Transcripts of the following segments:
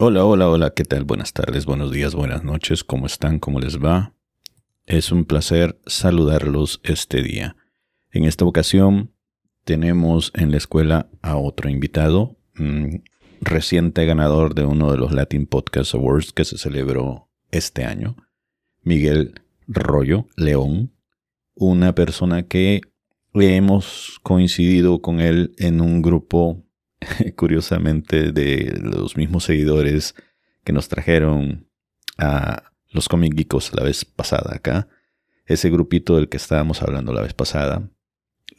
Hola, hola, hola, ¿qué tal? Buenas tardes, buenos días, buenas noches, ¿cómo están? ¿Cómo les va? Es un placer saludarlos este día. En esta ocasión tenemos en la escuela a otro invitado, reciente ganador de uno de los Latin Podcast Awards que se celebró este año, Miguel Rollo León, una persona que hemos coincidido con él en un grupo curiosamente, de los mismos seguidores que nos trajeron a los Comic Geekos la vez pasada acá. Ese grupito del que estábamos hablando la vez pasada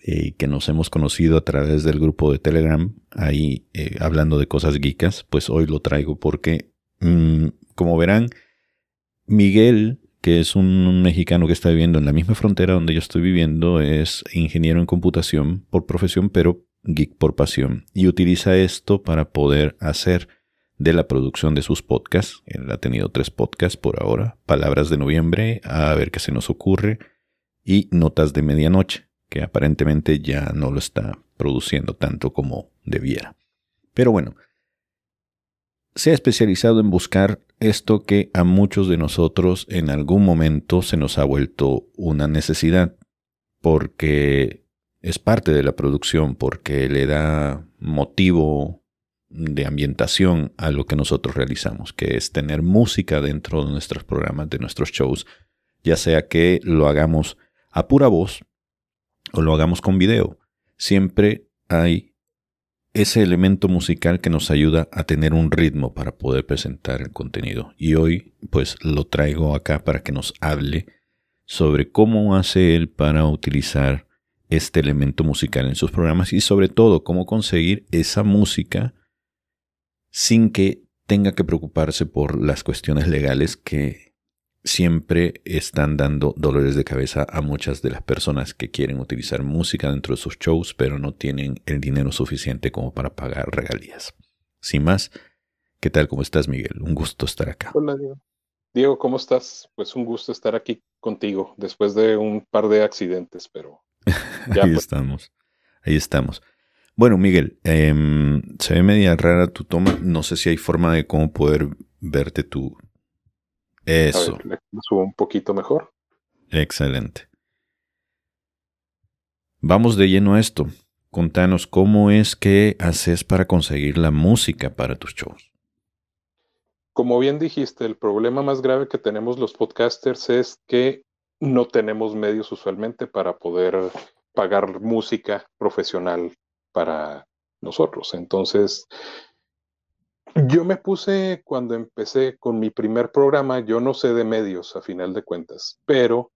eh, que nos hemos conocido a través del grupo de Telegram, ahí eh, hablando de cosas geekas, pues hoy lo traigo porque, mm, como verán, Miguel, que es un mexicano que está viviendo en la misma frontera donde yo estoy viviendo, es ingeniero en computación por profesión, pero Geek por Pasión, y utiliza esto para poder hacer de la producción de sus podcasts. Él ha tenido tres podcasts por ahora, Palabras de Noviembre, a ver qué se nos ocurre, y Notas de Medianoche, que aparentemente ya no lo está produciendo tanto como debiera. Pero bueno, se ha especializado en buscar esto que a muchos de nosotros en algún momento se nos ha vuelto una necesidad, porque es parte de la producción porque le da motivo de ambientación a lo que nosotros realizamos, que es tener música dentro de nuestros programas, de nuestros shows, ya sea que lo hagamos a pura voz o lo hagamos con video. Siempre hay ese elemento musical que nos ayuda a tener un ritmo para poder presentar el contenido. Y hoy pues lo traigo acá para que nos hable sobre cómo hace él para utilizar este elemento musical en sus programas y sobre todo cómo conseguir esa música sin que tenga que preocuparse por las cuestiones legales que siempre están dando dolores de cabeza a muchas de las personas que quieren utilizar música dentro de sus shows pero no tienen el dinero suficiente como para pagar regalías. Sin más, ¿qué tal? ¿Cómo estás Miguel? Un gusto estar acá. Hola Diego. Diego, ¿cómo estás? Pues un gusto estar aquí contigo después de un par de accidentes, pero ahí pues. estamos. Ahí estamos. Bueno, Miguel, em, se ve media rara tu toma. No sé si hay forma de cómo poder verte tú. Eso. A ver, subo un poquito mejor. Excelente. Vamos de lleno a esto. Contanos cómo es que haces para conseguir la música para tus shows. Como bien dijiste, el problema más grave que tenemos los podcasters es que no tenemos medios usualmente para poder pagar música profesional para nosotros. Entonces, yo me puse cuando empecé con mi primer programa, yo no sé de medios a final de cuentas, pero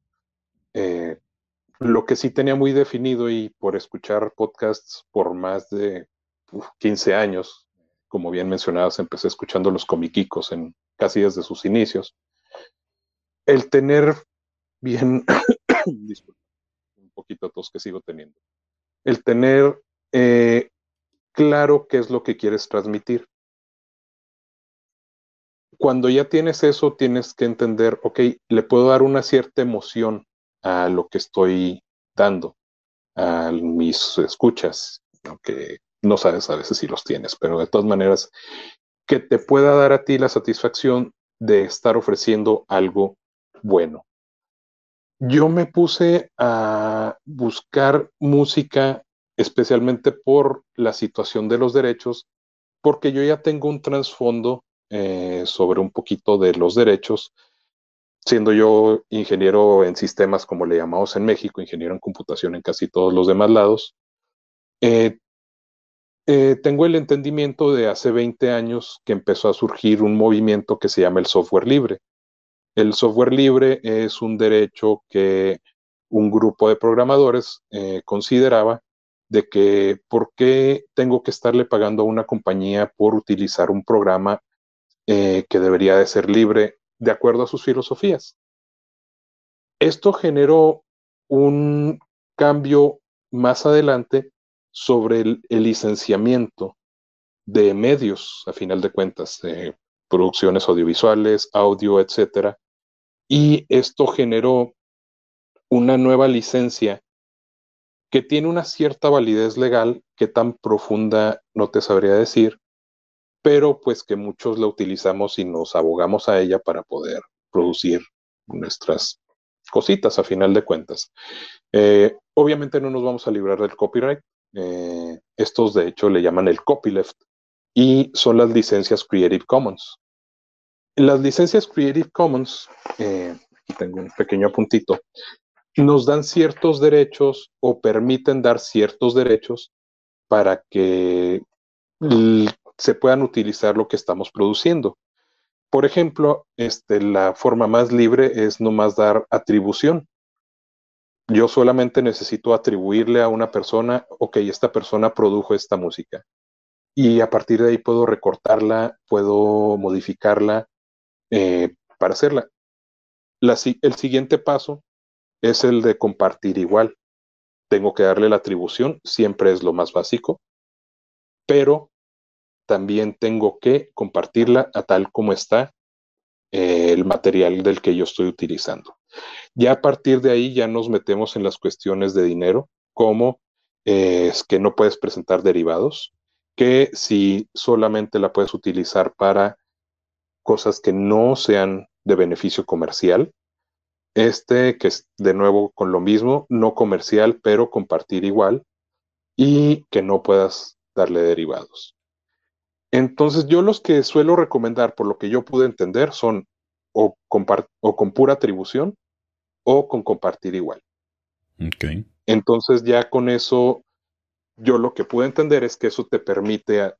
eh, lo que sí tenía muy definido y por escuchar podcasts por más de 15 años, como bien mencionadas, empecé escuchando los comiquicos en casi desde sus inicios. El tener bien, un poquito tos que sigo teniendo. El tener eh, claro qué es lo que quieres transmitir. Cuando ya tienes eso, tienes que entender, ok, le puedo dar una cierta emoción a lo que estoy dando, a mis escuchas, aunque no sabes a veces si los tienes, pero de todas maneras, que te pueda dar a ti la satisfacción de estar ofreciendo algo bueno. Yo me puse a buscar música especialmente por la situación de los derechos, porque yo ya tengo un trasfondo eh, sobre un poquito de los derechos, siendo yo ingeniero en sistemas, como le llamamos en México, ingeniero en computación en casi todos los demás lados. Eh, eh, tengo el entendimiento de hace 20 años que empezó a surgir un movimiento que se llama el software libre. El software libre es un derecho que un grupo de programadores consideraba de que por qué tengo que estarle pagando a una compañía por utilizar un programa eh, que debería de ser libre de acuerdo a sus filosofías. Esto generó un cambio más adelante sobre el, licenciamiento de medios, a final de cuentas, de producciones audiovisuales, audio, etcétera. Y esto generó una nueva licencia que tiene una cierta validez legal, que tan profunda no te sabría decir, pero pues que muchos la utilizamos y nos abogamos a ella para poder producir nuestras cositas a final de cuentas. Eh, obviamente no nos vamos a librar del copyright. Eh, estos de hecho le llaman el copyleft y son las licencias Creative Commons. Las licencias Creative Commons, eh, aquí tengo un pequeño apuntito, nos dan ciertos derechos o permiten dar ciertos derechos para que se puedan utilizar lo que estamos produciendo. Por ejemplo, este, la forma más libre es nomás dar atribución. Yo solamente necesito atribuirle a una persona, ok, esta persona produjo esta música. Y a partir de ahí puedo recortarla, puedo modificarla eh, para hacerla. el siguiente paso es el de compartir igual. Tengo que darle la atribución, siempre es lo más básico, pero también tengo que compartirla a tal como está eh, el material del que yo estoy utilizando. Ya a partir de ahí ya nos metemos en las cuestiones de dinero, como eh, es que no puedes presentar derivados, que si solamente la puedes utilizar para cosas que no sean de beneficio comercial, este que es de nuevo con lo mismo, no comercial, pero compartir igual, y que no puedas darle derivados. Entonces yo los que suelo recomendar, por lo que yo pude entender, son o, o con pura atribución o con compartir igual. Okay. Entonces ya con eso, yo lo que pude entender es que eso te permite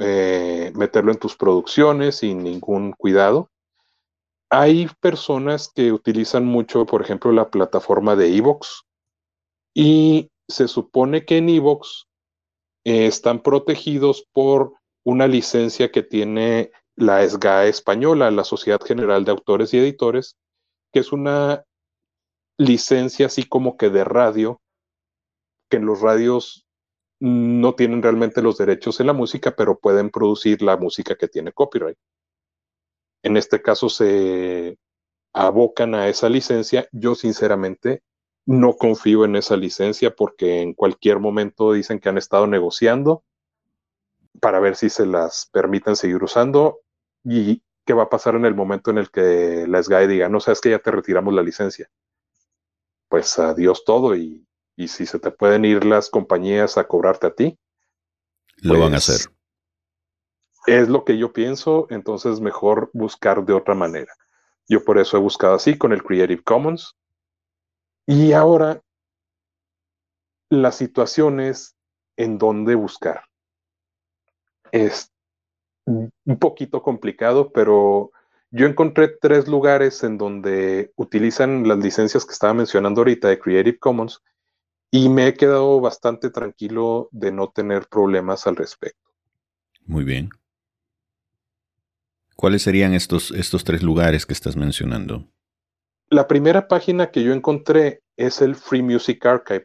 eh, meterlo en tus producciones sin ningún cuidado. Hay personas que utilizan mucho, por ejemplo, la plataforma de Evox y se supone que en Evox eh, están protegidos por una licencia que tiene la SGAE española, la Sociedad General de Autores y Editores, que es una licencia así como que de radio, que en los radios no tienen realmente los derechos en la música, pero pueden producir la música que tiene copyright. En este caso se abocan a esa licencia. Yo sinceramente no confío en esa licencia porque en cualquier momento dicen que han estado negociando para ver si se las permiten seguir usando y qué va a pasar en el momento en el que la SGAE diga, no sabes que ya te retiramos la licencia. Pues adiós todo y, si se te pueden ir las compañías a cobrarte a ti. Lo van a pues, hacer. Es lo que yo pienso, entonces mejor buscar de otra manera. Yo por eso he buscado así con el Creative Commons. Y ahora las situaciones en donde buscar es un poquito complicado, pero yo encontré tres lugares en donde utilizan las licencias que estaba mencionando ahorita de Creative Commons y me he quedado bastante tranquilo de no tener problemas al respecto. Muy bien. ¿Cuáles serían estos, estos tres lugares que estás mencionando? La primera página que yo encontré es el Free Music Archive.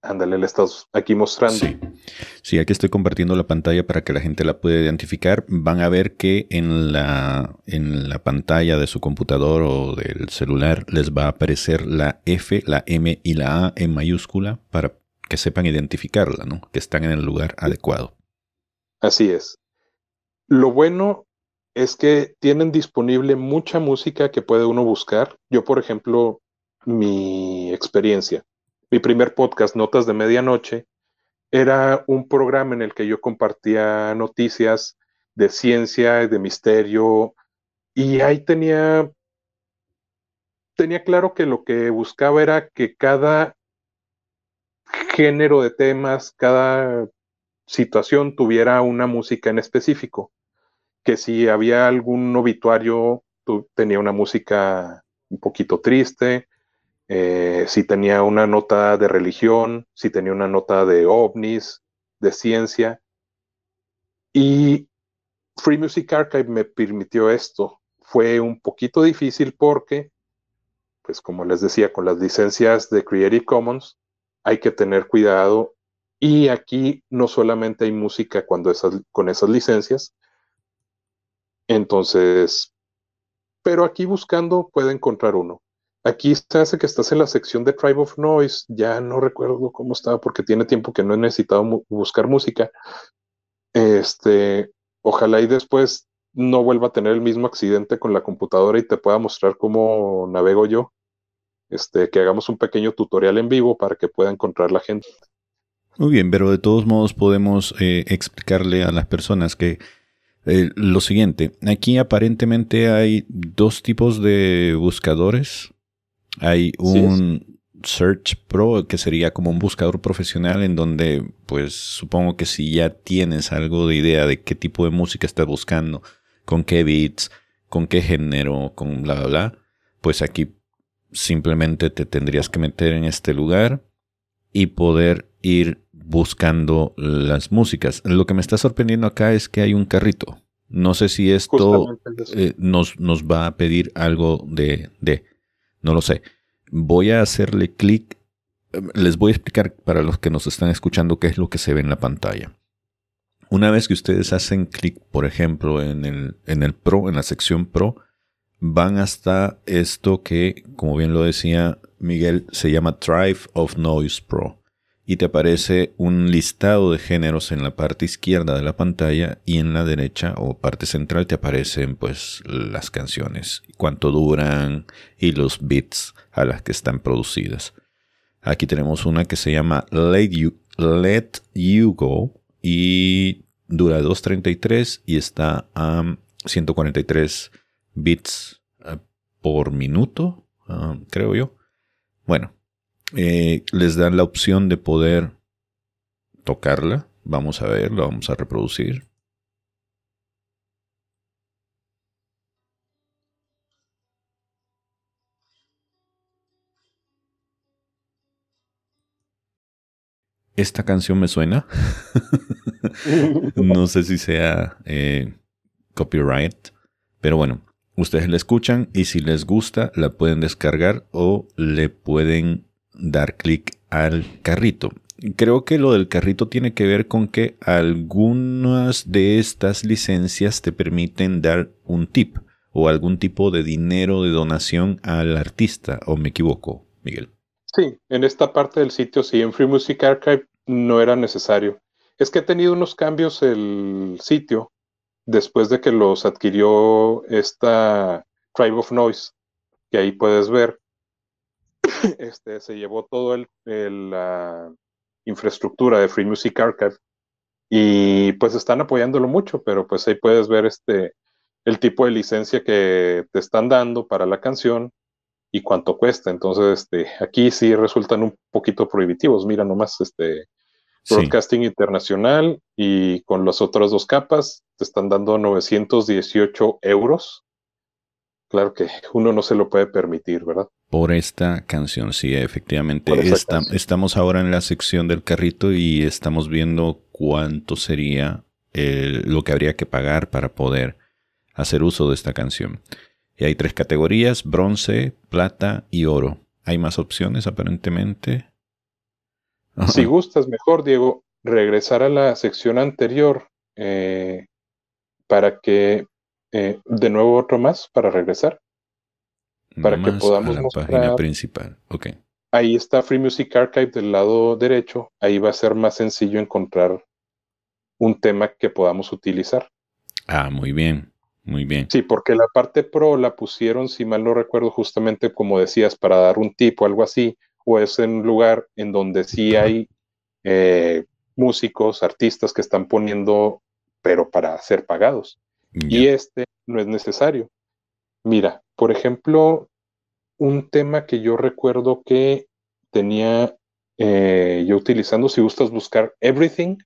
Ándale, le estás aquí mostrando. Sí. sí, aquí estoy compartiendo la pantalla para que la gente la pueda identificar. Van a ver que en la, en la pantalla de su computador o del celular les va a aparecer la F, la M y la A en mayúscula para que sepan identificarla, ¿no? Que están en el lugar adecuado. Así es. Lo bueno es que tienen disponible mucha música que puede uno buscar. Yo, por ejemplo, mi experiencia mi primer podcast, Notas de Medianoche, era un programa en el que yo compartía noticias de ciencia, de misterio, y ahí tenía, tenía claro que lo que buscaba era que cada género de temas, cada situación tuviera una música en específico, que si había algún obituario, tenía una música un poquito triste, eh, si tenía una nota de religión, si tenía una nota de ovnis, de ciencia. Y Free Music Archive me permitió esto. Fue un poquito difícil porque, pues como les decía, con las licencias de Creative Commons hay que tener cuidado. Y aquí no solamente hay música cuando esas, con esas licencias. Entonces, pero aquí buscando puede encontrar uno. Aquí se hace que estás en la sección de Tribe of Noise. Ya no recuerdo cómo estaba porque tiene tiempo que no he necesitado buscar música. Este, ojalá y después no vuelva a tener el mismo accidente con la computadora y te pueda mostrar cómo navego yo. Este, que hagamos un pequeño tutorial en vivo para que pueda encontrar la gente. Muy bien, pero de todos modos podemos eh, explicarle a las personas que eh, lo siguiente, aquí aparentemente hay dos tipos de buscadores. Hay un Search Pro que sería como un buscador profesional en donde pues supongo que si ya tienes algo de idea de qué tipo de música estás buscando, con qué beats, con qué género, con bla bla bla, pues aquí simplemente te tendrías que meter en este lugar y poder ir buscando las músicas. Lo que me está sorprendiendo acá es que hay un carrito. No sé si esto eh, nos, nos, va a pedir algo de, de, no lo sé. Voy a hacerle clic. Les voy a explicar para los que nos están escuchando qué es lo que se ve en la pantalla. Una vez que ustedes hacen clic, por ejemplo, en el, en el Pro, en la sección Pro, van hasta esto que, como bien lo decía Miguel, se llama Tribe of Noise Pro. Y te aparece un listado de géneros en la parte izquierda de la pantalla y en la derecha o parte central te aparecen pues las canciones, cuánto duran y los bits a las que están producidas. Aquí tenemos una que se llama Let You, Let you Go y dura 2.33 y está a 143 bits eh, por minuto, ah, creo yo. Bueno, eh, les dan la opción de poder tocarla. Vamos a ver, la vamos a reproducir. Esta canción me suena. no sé si sea eh, copyright, pero bueno, ustedes la escuchan y si les gusta la pueden descargar o le pueden dar clic al carrito. Creo que lo del carrito tiene que ver con que algunas de estas licencias te permiten dar un tip o algún tipo de dinero de donación al artista, o me equivoco, Miguel. Sí, en esta parte del sitio, sí, en Free Music Archive no era necesario. Es que ha tenido unos cambios el sitio después de que los adquirió esta Tribe of Noise, que ahí puedes ver este, se llevó todo el, la infraestructura de Free Music Archive y pues están apoyándolo mucho, pero pues ahí puedes ver este el tipo de licencia que te están dando para la canción y cuánto cuesta. Entonces, este, aquí sí resultan un poquito prohibitivos. Mira nomás, este, Broadcasting Internacional y con las otras dos capas te están dando 918 euros claro que uno no se lo puede permitir, ¿verdad? Por esta canción, sí, efectivamente. estamos ahora en la sección del carrito y estamos viendo cuánto sería lo que habría que pagar para poder hacer uso de esta canción. Y hay tres categorías, bronce, plata y oro. ¿Hay más opciones aparentemente? Si gustas mejor, Diego, regresar a la sección anterior eh, para que eh, de nuevo otro más para regresar. Para que podamos a la página principal. Ok. Ahí está Free Music Archive del lado derecho. Ahí va a ser más sencillo encontrar un tema que podamos utilizar. Ah, muy bien. Muy bien. Sí, porque la parte pro la pusieron, si mal no recuerdo, justamente como decías, para dar un tipo, algo así, o es en un lugar en donde sí hay eh, músicos, artistas que están poniendo, pero para ser pagados. Y este no es necesario. Mira, por ejemplo, un tema que yo recuerdo que tenía eh, yo utilizando, si gustas buscar Everything.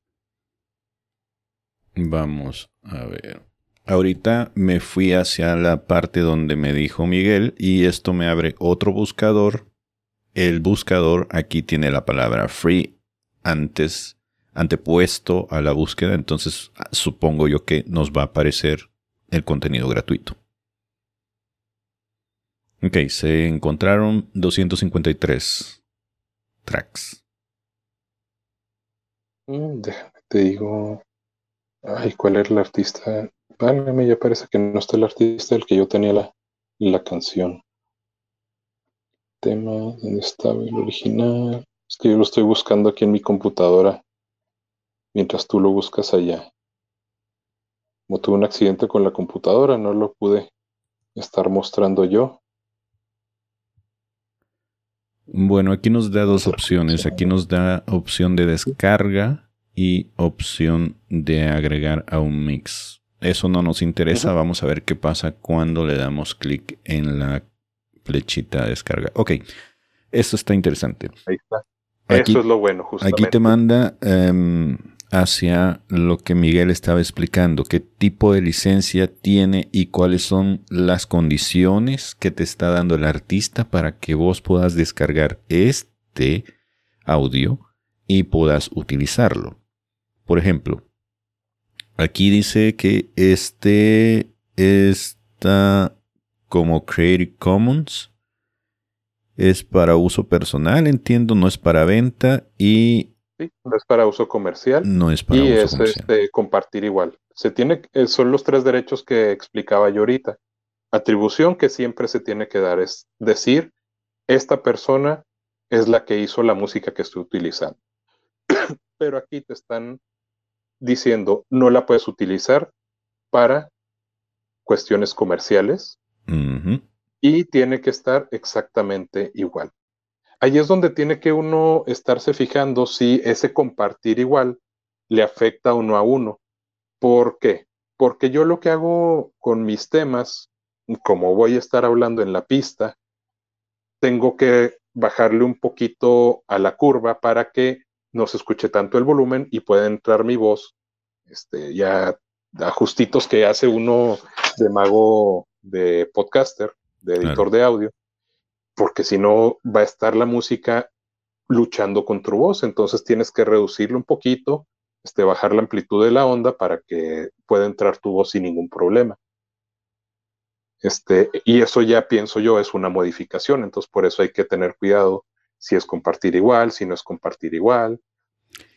Vamos a ver. Ahorita me fui hacia la parte donde me dijo Miguel y esto me abre otro buscador el buscador aquí tiene la palabra free antes, antepuesto a la búsqueda, entonces supongo yo que nos va a aparecer el contenido gratuito. Ok, se encontraron 253 tracks. Mm, déjame, te digo. Ay, ¿cuál era el artista? Válgame, ya parece que no está el artista del que yo tenía la, la canción. Tema, ¿dónde estaba el original? Es que yo lo estoy buscando aquí en mi computadora mientras tú lo buscas allá. Como tuve un accidente con la computadora, no lo pude estar mostrando yo. Bueno, aquí nos da dos opciones. Aquí nos da opción de descarga y opción de agregar a un mix. Eso no nos interesa. Vamos a ver qué pasa cuando le damos clic en la flechita de descarga. Ok, esto está interesante. Ahí está. Eso es lo bueno, justamente. Aquí te manda em, hacia lo que Miguel estaba explicando, qué tipo de licencia tiene y cuáles son las condiciones que te está dando el artista para que vos puedas descargar este audio y puedas utilizarlo. Por ejemplo, aquí dice que este está como Creative Commons. Es para uso personal, entiendo, no es para venta y no es para uso comercial. No es para y es Este, compartir igual. Se tiene, eh, son los tres derechos que explicaba yo ahorita. Atribución que siempre se tiene que dar es decir, esta persona es la que hizo la música que estoy utilizando. Pero aquí te están diciendo, no la puedes utilizar para cuestiones comerciales y tiene que estar exactamente igual ahí es donde tiene que uno estarse fijando si ese compartir igual le afecta uno a uno. ¿Por qué? Porque yo lo que hago con mis temas, como voy a estar hablando en la pista, tengo que bajarle un poquito a la curva para que no se escuche tanto el volumen y pueda entrar mi voz, este, ya ajustitos que hace uno de mago de podcaster, de editor de audio, porque si no va a estar la música luchando con tu voz, entonces tienes que reducirlo un poquito, este, bajar la amplitud de la onda para que pueda entrar tu voz sin ningún problema. Este, y eso ya pienso yo es una modificación, entonces por eso hay que tener cuidado si es compartir igual, si no es compartir igual.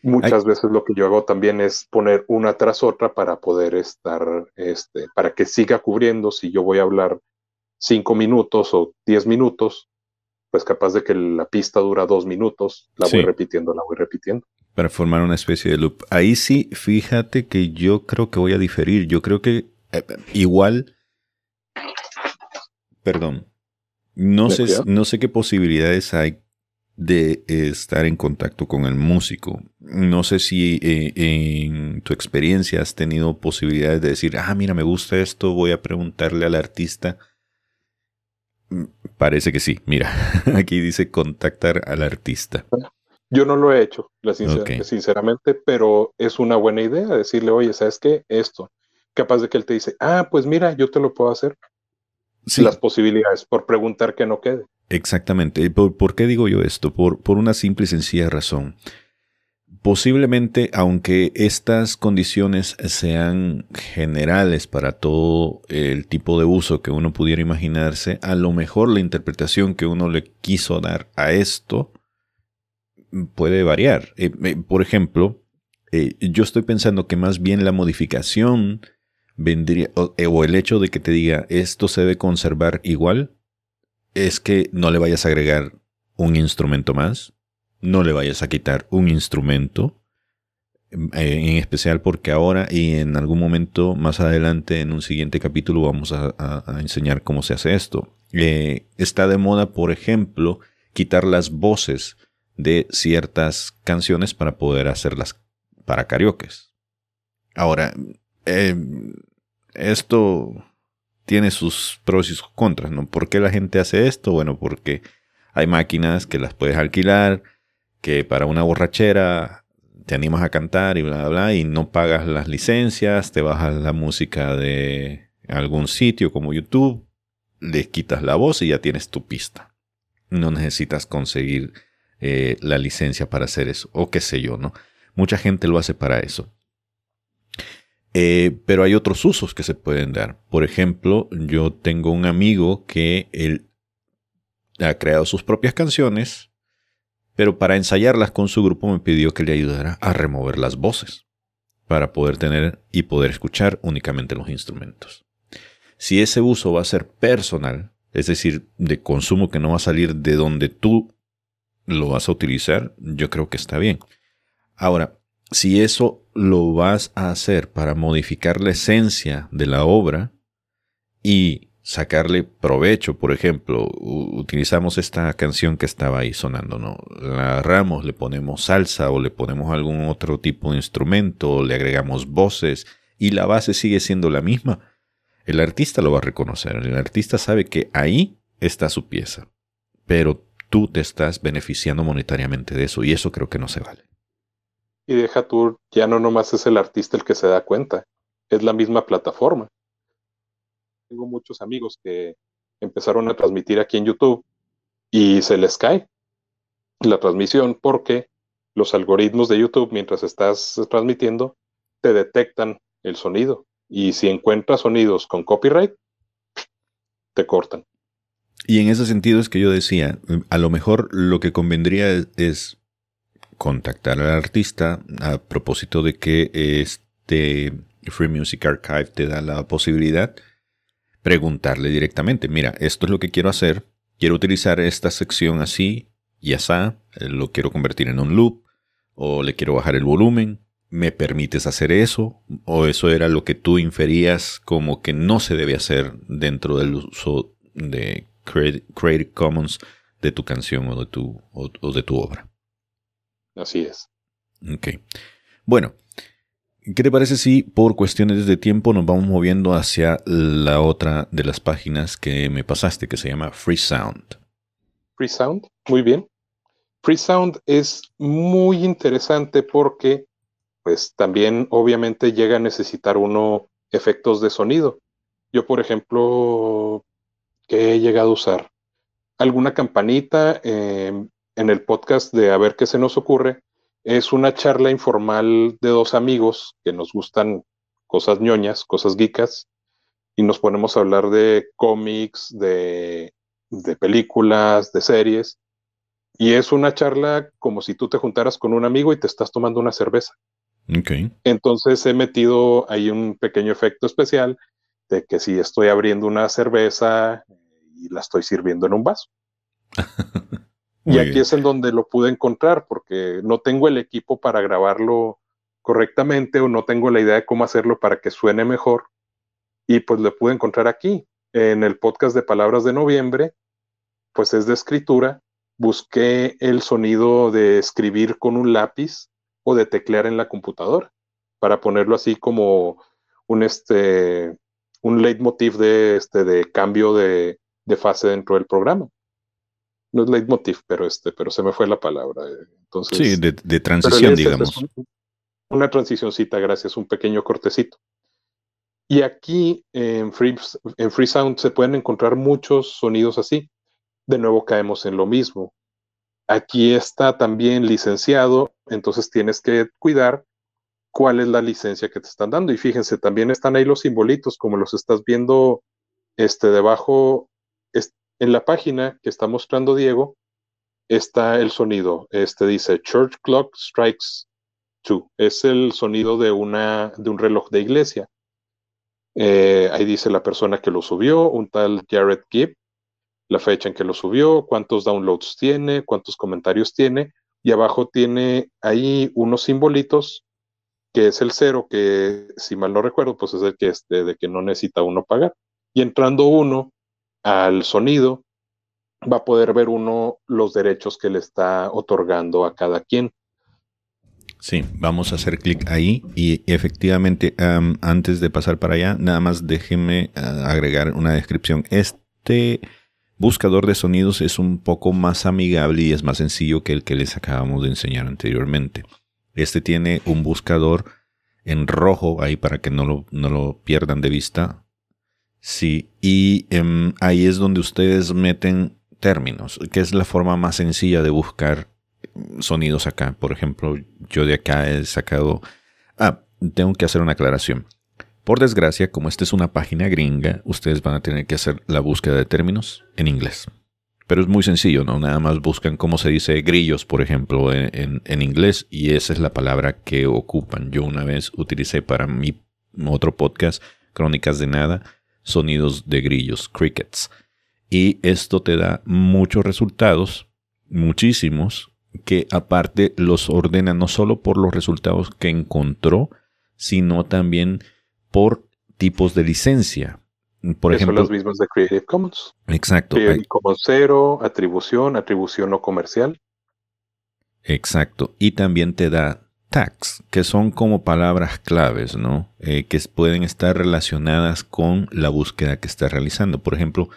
Muchas veces lo que yo hago también es poner una tras otra para poder estar, este, para que siga cubriendo. Si yo voy a hablar cinco minutos o diez minutos, pues capaz de que la pista dura dos minutos, la voy repitiendo, la voy repitiendo. Para formar una especie de loop. Ahí sí, fíjate que yo creo que voy a diferir. Yo creo que eh, igual, perdón, no sé, no sé qué posibilidades hay de estar en contacto con el músico. No sé si eh, en tu experiencia has tenido posibilidades de decir, ah, mira, me gusta esto, voy a preguntarle al artista Parece que sí. Mira, aquí dice contactar al artista. Yo no lo he hecho, sinceramente, pero es una buena idea decirle, oye, ¿sabes qué? Esto. Capaz de que él te dice, ah, pues mira, yo te lo puedo hacer. Las posibilidades, por preguntar que no quede. Exactamente. ¿Por, ¿Por, qué digo yo esto? Por, por una simple y sencilla razón. Posiblemente, aunque estas condiciones sean generales para todo el tipo de uso que uno pudiera imaginarse, a lo mejor la interpretación que uno le quiso dar a esto puede variar. Eh, eh, por ejemplo, eh, yo estoy pensando que más bien la modificación vendría, o, o el hecho de que te diga esto se debe conservar igual, es que no le vayas a agregar un instrumento más, no le vayas a quitar un instrumento, eh, en especial porque ahora y en algún momento más adelante en un siguiente capítulo vamos a, enseñar cómo se hace esto. Eh, está de moda, por ejemplo, quitar las voces de ciertas canciones para poder hacerlas para karaoke. Ahora, eh, esto tiene sus pros y sus contras, ¿no? ¿Por qué la gente hace esto? Bueno, porque hay máquinas que las puedes alquilar, que para una borrachera te animas a cantar y bla, bla, bla, y no pagas las licencias, te bajas la música de algún sitio como YouTube, le quitas la voz y ya tienes tu pista. no necesitas conseguir eh, la licencia para hacer eso, o qué sé yo, ¿no? Mucha gente lo hace para eso. Eh, pero hay otros usos que se pueden dar. Por ejemplo, yo tengo un amigo que él ha creado sus propias canciones, pero para ensayarlas con su grupo me pidió que le ayudara a remover las voces para poder tener y poder escuchar únicamente los instrumentos. Si ese uso va a ser personal, es decir, de consumo que no va a salir de donde tú lo vas a utilizar, yo creo que está bien. Ahora, si eso lo vas a hacer para modificar la esencia de la obra y sacarle provecho, por ejemplo, utilizamos esta canción que estaba ahí sonando, ¿no? La agarramos, le ponemos salsa o le ponemos algún otro tipo de instrumento, le agregamos voces y la base sigue siendo la misma. El artista lo va a reconocer, el artista sabe que ahí está su pieza, pero tú te estás beneficiando monetariamente de eso y eso creo que no se vale. Y deja tú, ya no nomás es el artista el que se da cuenta, es la misma plataforma tengo muchos amigos que empezaron a transmitir aquí en YouTube y se les cae la transmisión porque los algoritmos de YouTube mientras estás transmitiendo te detectan el sonido y si encuentras sonidos con copyright te cortan. Y en ese sentido es que yo decía, a lo mejor lo que convendría es, contactar al artista a propósito de que este Free Music Archive te da la posibilidad preguntarle directamente, mira, esto es lo que quiero hacer, quiero utilizar esta sección así y así, eh, lo quiero convertir en un loop, o le quiero bajar el volumen, ¿me permites hacer eso? ¿O eso era lo que tú inferías como que no se debe hacer dentro del uso de Creative Commons de tu canción o de tu, o de tu obra? Así es. Ok. Bueno, ¿Qué te parece si por cuestiones de tiempo nos vamos moviendo hacia la otra de las páginas que me pasaste, que se llama Free Sound? Free Sound, muy bien. Free Sound es muy interesante porque, pues también obviamente llega a necesitar uno efectos de sonido. Yo, por ejemplo, ¿qué he llegado a usar? Alguna campanita em, en el podcast de A ver qué se nos ocurre es una charla informal de dos amigos que nos gustan cosas ñoñas, cosas geekas, y nos ponemos a hablar de cómics, de, películas, de series. Y es una charla como si tú te juntaras con un amigo y te estás tomando una cerveza. Okay. Entonces he metido ahí un pequeño efecto especial de que si estoy abriendo una cerveza y la estoy sirviendo en un vaso. y aquí es en donde lo pude encontrar, porque no tengo el equipo para grabarlo correctamente o no tengo la idea de cómo hacerlo para que suene mejor. Y pues lo pude encontrar aquí, en el podcast de Palabras de Noviembre, pues es de escritura. Busqué el sonido de escribir con un lápiz o de teclear en la computadora, para ponerlo así como un, este, un leitmotiv de, este, de cambio de fase dentro del programa no es leitmotiv, pero este, pero se me fue la palabra. Eh, entonces, sí, de, transición, digamos. una transicióncita, gracias, un pequeño cortecito. Y aquí en Free, en Free Sound se pueden encontrar muchos sonidos así. De nuevo caemos en lo mismo. Aquí está también licenciado, entonces tienes que cuidar cuál es la licencia que te están dando. Y fíjense, también están ahí los simbolitos, como los estás viendo este, debajo en la página que está mostrando Diego está el sonido. Este dice Church Clock Strikes Two. Es el sonido de, una, de un reloj de iglesia. Eh, ahí dice la persona que lo subió, un tal Jared Gibb, la fecha en que lo subió, cuántos downloads tiene, cuántos comentarios tiene, y abajo tiene ahí unos simbolitos, que es el cero, que si mal no recuerdo, pues es el que este, de que no necesita uno pagar. Y entrando uno al sonido, va a poder ver uno los derechos que le está otorgando a cada quien. Sí, vamos a hacer clic ahí y efectivamente antes de pasar para allá, nada más déjenme ah, agregar una descripción. Este buscador de sonidos es un poco más amigable y es más sencillo que el que les acabamos de enseñar anteriormente. Este tiene un buscador en rojo ahí para que no lo, no lo pierdan de vista Sí, y em, ahí es donde ustedes meten términos, que es la forma más sencilla de buscar sonidos acá. Por ejemplo, yo de acá he sacado... Ah, tengo que hacer una aclaración. Por desgracia, como esta es una página gringa, ustedes van a tener que hacer la búsqueda de términos en inglés. Pero es muy sencillo, ¿no? Nada más buscan cómo se dice grillos, por ejemplo, en, en, inglés, y esa es la palabra que ocupan. Yo una vez utilicé para mi otro podcast, Crónicas de Nada, sonidos de grillos, crickets. Y esto te da muchos resultados, muchísimos, que aparte los ordena no solo por los resultados que encontró, sino también por tipos de licencia. Por ejemplo, son los mismos de Creative Commons. Exacto. Creative Commons cero, atribución, atribución no comercial. Exacto. Y también te da tags, que son como palabras claves, ¿no? Eh, que pueden estar relacionadas con la búsqueda que estás realizando. Por ejemplo,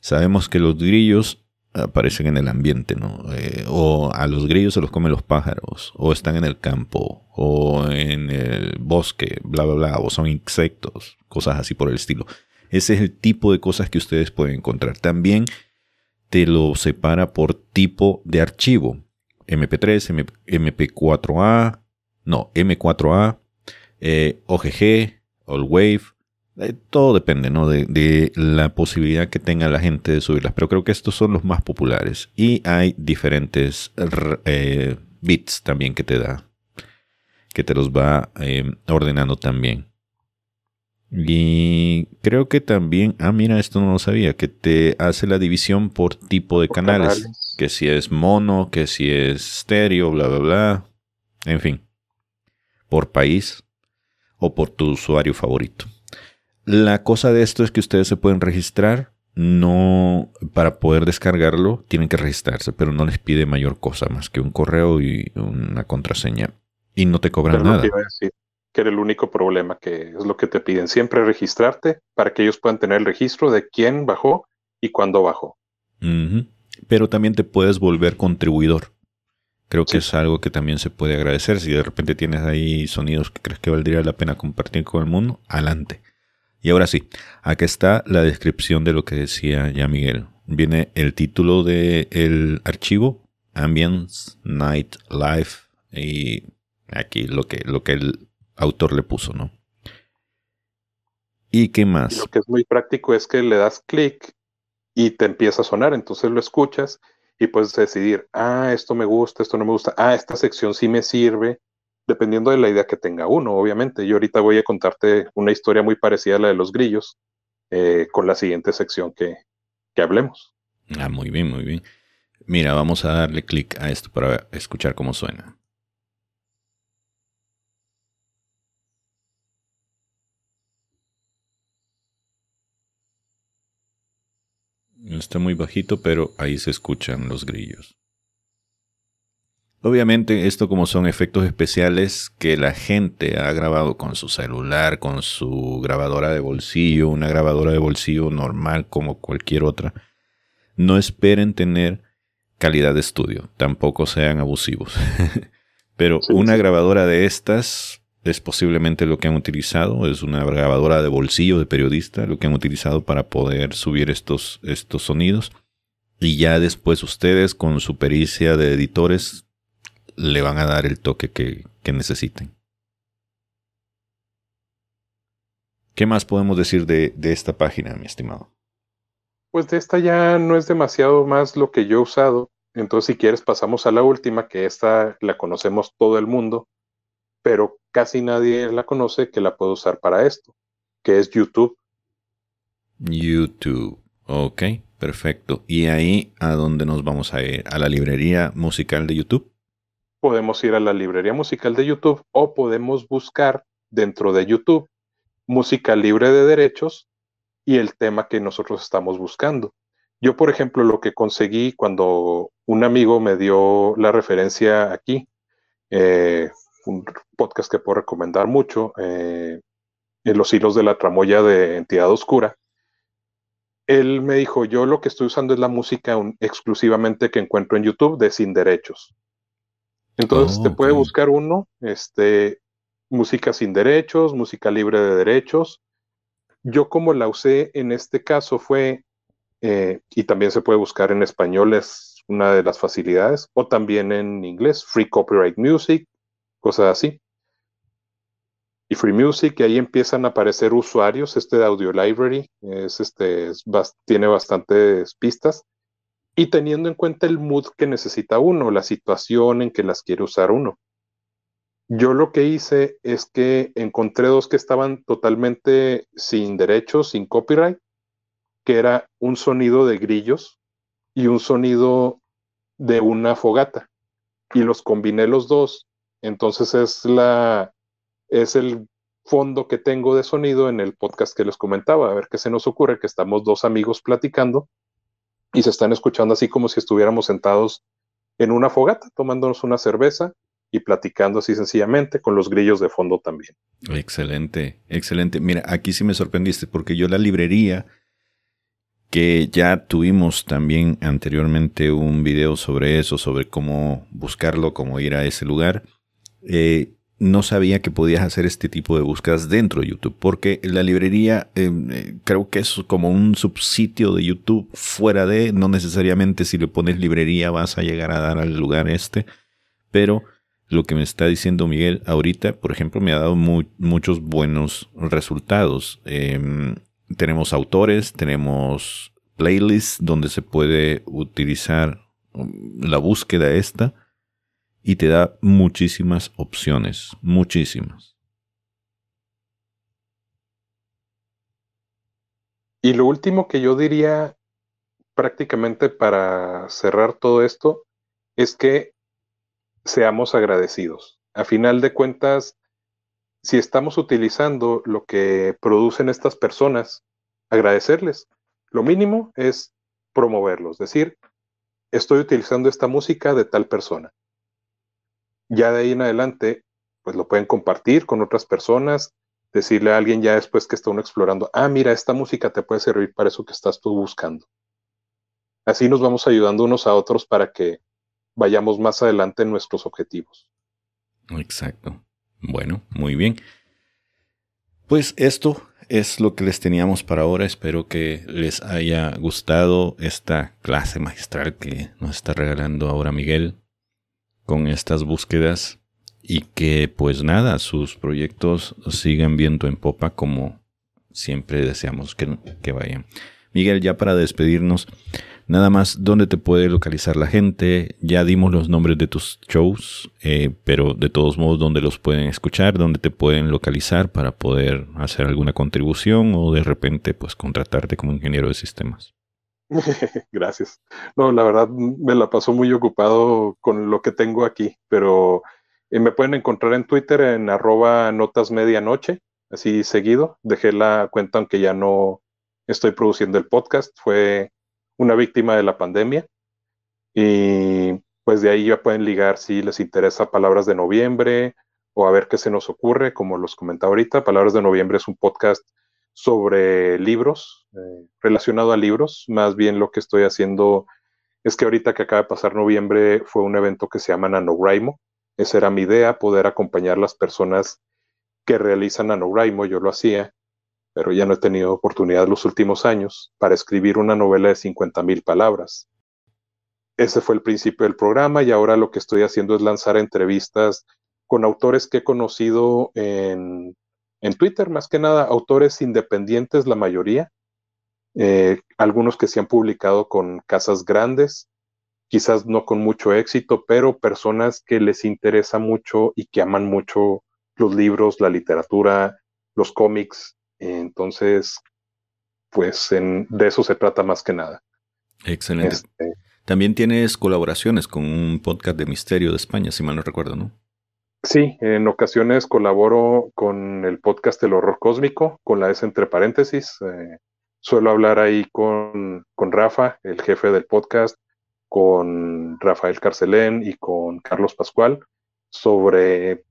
sabemos que los grillos aparecen en el ambiente, ¿no? Eh, o a los grillos se los comen los pájaros, o están en el campo, o en el bosque, bla, bla, bla, o son insectos, cosas así por el estilo. Ese es el tipo de cosas que ustedes pueden encontrar. También te lo separa por tipo de archivo. MP3, MP4A, no, M4A, eh, OGG, All Wave, eh, todo depende ¿no? de, la posibilidad que tenga la gente de subirlas, pero creo que estos son los más populares. Y hay diferentes eh, bits también que te da, que te los va em, ordenando también. Y creo que también, ah, mira, esto no lo sabía, que te hace la división por tipo de canales, que si es mono, que si es estéreo, bla, bla, bla, en fin, por país o por tu usuario favorito. La cosa de esto es que ustedes se pueden registrar. No, para poder descargarlo, tienen que registrarse, pero no les pide mayor cosa más que un correo y una contraseña. Y no te cobran nada. decir que era el único problema que es lo que te piden siempre registrarte para que ellos puedan tener el registro de quién bajó y cuándo bajó. Pero también te puedes volver contribuidor. Creo que es algo que también se puede agradecer. Si de repente tienes ahí sonidos que crees que valdría la pena compartir con el mundo, adelante. Y ahora sí, aquí está la descripción de lo que decía ya Miguel. Viene el título del archivo, Ambience Night Life, y aquí lo que, lo que el autor le puso, ¿no? ¿Y qué más? lo que es muy práctico es que le das clic y te empieza a sonar, entonces lo escuchas y puedes decidir, ah, esto me gusta, esto no me gusta, ah, esta sección sí me sirve, dependiendo de la idea que tenga uno, obviamente. Yo ahorita voy a contarte una historia muy parecida a la de los grillos eh, con la siguiente sección que, que hablemos. Ah, muy bien, muy bien. Mira, vamos a darle clic a esto para escuchar cómo suena. Está muy bajito, pero ahí se escuchan los grillos. Obviamente esto como son efectos especiales que la gente ha grabado con su celular, con su grabadora de bolsillo, una grabadora de bolsillo normal como cualquier otra, no esperen tener calidad de estudio, tampoco sean abusivos. Pero una grabadora de estas es posiblemente lo que han utilizado, es una grabadora de bolsillo de periodista, lo que han utilizado para poder subir estos, estos sonidos. Y ya después ustedes con su pericia de editores le van a dar el toque que, necesiten. ¿Qué más podemos decir de, de, esta página, mi estimado? Pues de esta ya no es demasiado más lo que yo he usado. Entonces, si quieres, pasamos a la última, que esta la conocemos todo el mundo, pero casi nadie la conoce que la puede usar para esto, que es YouTube. YouTube, ok, perfecto. ¿Y ahí a dónde nos vamos a ir? ¿A la librería musical de YouTube? podemos ir a la librería musical de YouTube o podemos buscar dentro de YouTube música libre de derechos y el tema que nosotros estamos buscando. Yo, por ejemplo, lo que conseguí cuando un amigo me dio la referencia aquí, eh, un podcast que puedo recomendar mucho, eh, en los hilos de la tramoya de Entidad Oscura, él me dijo, yo lo que estoy usando es la música exclusivamente que encuentro en YouTube de sin derechos. Entonces te puede buscar uno, este, música sin derechos, música libre de derechos. Yo como la usé en este caso fue eh, y también se puede buscar en español, es una de las facilidades, o también en inglés, Free Copyright Music, cosas así. Y Free Music, ahí empiezan a aparecer usuarios, este de Audio Library, es este, tiene bastantes pistas, y teniendo en cuenta el mood que necesita uno, la situación en que las quiere usar uno. Yo lo que hice es que encontré dos que estaban totalmente sin derechos, sin copyright, que era un sonido de grillos y un sonido de una fogata. Y los combiné los dos. Entonces es la es el fondo que tengo de sonido en el podcast que les comentaba. A ver qué se nos ocurre, que estamos dos amigos platicando y se están escuchando así como si estuviéramos sentados en una fogata, tomándonos una cerveza y platicando así sencillamente con los grillos de fondo también. Excelente, excelente. Mira, aquí sí me sorprendiste porque yo la librería que ya tuvimos también anteriormente un video sobre eso, sobre cómo buscarlo, cómo ir a ese lugar. Eh, no sabía que podías hacer este tipo de búsquedas dentro de YouTube, porque la librería eh, eh, creo que es como un subsitio de YouTube fuera de, no necesariamente si le pones librería vas a llegar a dar al lugar este, pero lo que me está diciendo Miguel ahorita, por ejemplo, me ha dado muchos buenos resultados. Em, tenemos autores, tenemos playlists donde se puede utilizar um, la búsqueda esta y te da muchísimas opciones, muchísimas. Y lo último que yo diría prácticamente para cerrar todo esto es que seamos agradecidos. A final de cuentas, si estamos utilizando lo que producen estas personas, agradecerles. Lo mínimo es promoverlos, decir, estoy utilizando esta música de tal persona. Ya de ahí en adelante, pues lo pueden compartir con otras personas, decirle a alguien ya después que está uno explorando, ah, mira, esta música te puede servir para eso que estás tú buscando. Así nos vamos ayudando unos a otros para que vayamos más adelante en nuestros objetivos. Exacto. Bueno, muy bien. Pues esto es lo que les teníamos para ahora. Espero que les haya gustado esta clase magistral que nos está regalando ahora Miguel con estas búsquedas y que pues nada, sus proyectos sigan viendo en popa como siempre deseamos que, que vayan. Miguel, ya para despedirnos, Nada más, ¿dónde te puede localizar la gente? Ya dimos los nombres de tus shows, eh, pero de todos modos, ¿dónde los pueden escuchar? ¿Dónde te pueden localizar para poder hacer alguna contribución o de repente, pues, contratarte como ingeniero de sistemas? Gracias. No, la verdad me la paso muy ocupado con lo que tengo aquí, pero eh, me pueden encontrar en Twitter en arroba notas medianoche, así seguido. Dejé la cuenta aunque ya no estoy produciendo el podcast. Fue una víctima de la pandemia. Y pues de ahí ya pueden ligar si les interesa Palabras de Noviembre o a ver qué se nos ocurre, como los comentaba ahorita. Palabras de Noviembre es un podcast sobre libros, eh, relacionado a libros. Más bien lo que estoy haciendo es que ahorita que acaba de pasar noviembre fue un evento que se llama NaNoWriMo. Esa era mi idea, poder acompañar las personas que realizan NaNoWriMo. Yo lo hacía pero ya no he tenido oportunidad los últimos años para escribir una novela de 50 mil palabras. Ese fue el principio del programa y ahora lo que estoy haciendo es lanzar entrevistas con autores que he conocido en, Twitter, más que nada autores independientes, la mayoría, eh, algunos que se han publicado con casas grandes, quizás no con mucho éxito, pero personas que les interesa mucho y que aman mucho los libros, la literatura, los cómics, entonces, pues de eso se trata más que nada. Excelente. Este, También tienes colaboraciones con un podcast de misterio de España, si mal no recuerdo, ¿no? Sí, en ocasiones colaboro con el podcast El Horror Cósmico, con la S entre paréntesis. Eh, suelo hablar ahí con, con Rafa, el jefe del podcast, con Rafael Carcelén y con Carlos Pascual sobre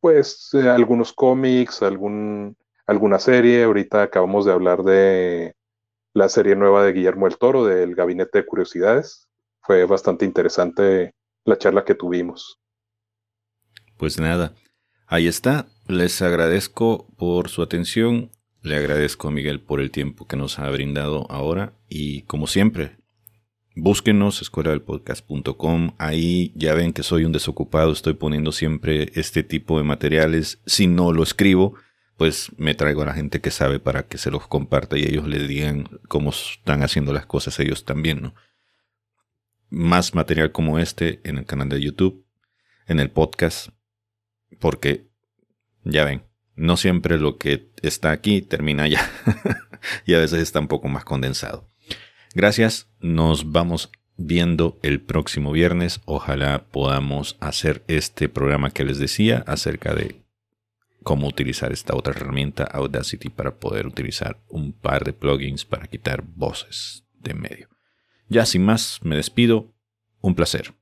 pues eh, algunos cómics, algún alguna serie. Ahorita acabamos de hablar de la serie nueva de Guillermo el Toro, del Gabinete de Curiosidades. Fue bastante interesante la charla que tuvimos. Pues nada, ahí está. Les agradezco por su atención Le agradezco a Miguel por el tiempo que nos ha brindado ahora y como siempre, búsquenos escuela del podcast.com. Ahí ya ven que soy un desocupado, estoy poniendo siempre este tipo de materiales. Si no lo escribo, pues me traigo a la gente que sabe para que se los comparta y ellos les digan cómo están haciendo las cosas ellos también. Más material como este en el canal de YouTube, en el podcast, porque ya ven, no siempre lo que está aquí termina ya y a veces está un poco más condensado. Gracias, nos vamos viendo el próximo viernes. Ojalá podamos hacer este programa que les decía acerca de cómo utilizar esta otra herramienta Audacity para poder utilizar un par de plugins para quitar voces de medio. Ya sin más, me despido. Un placer.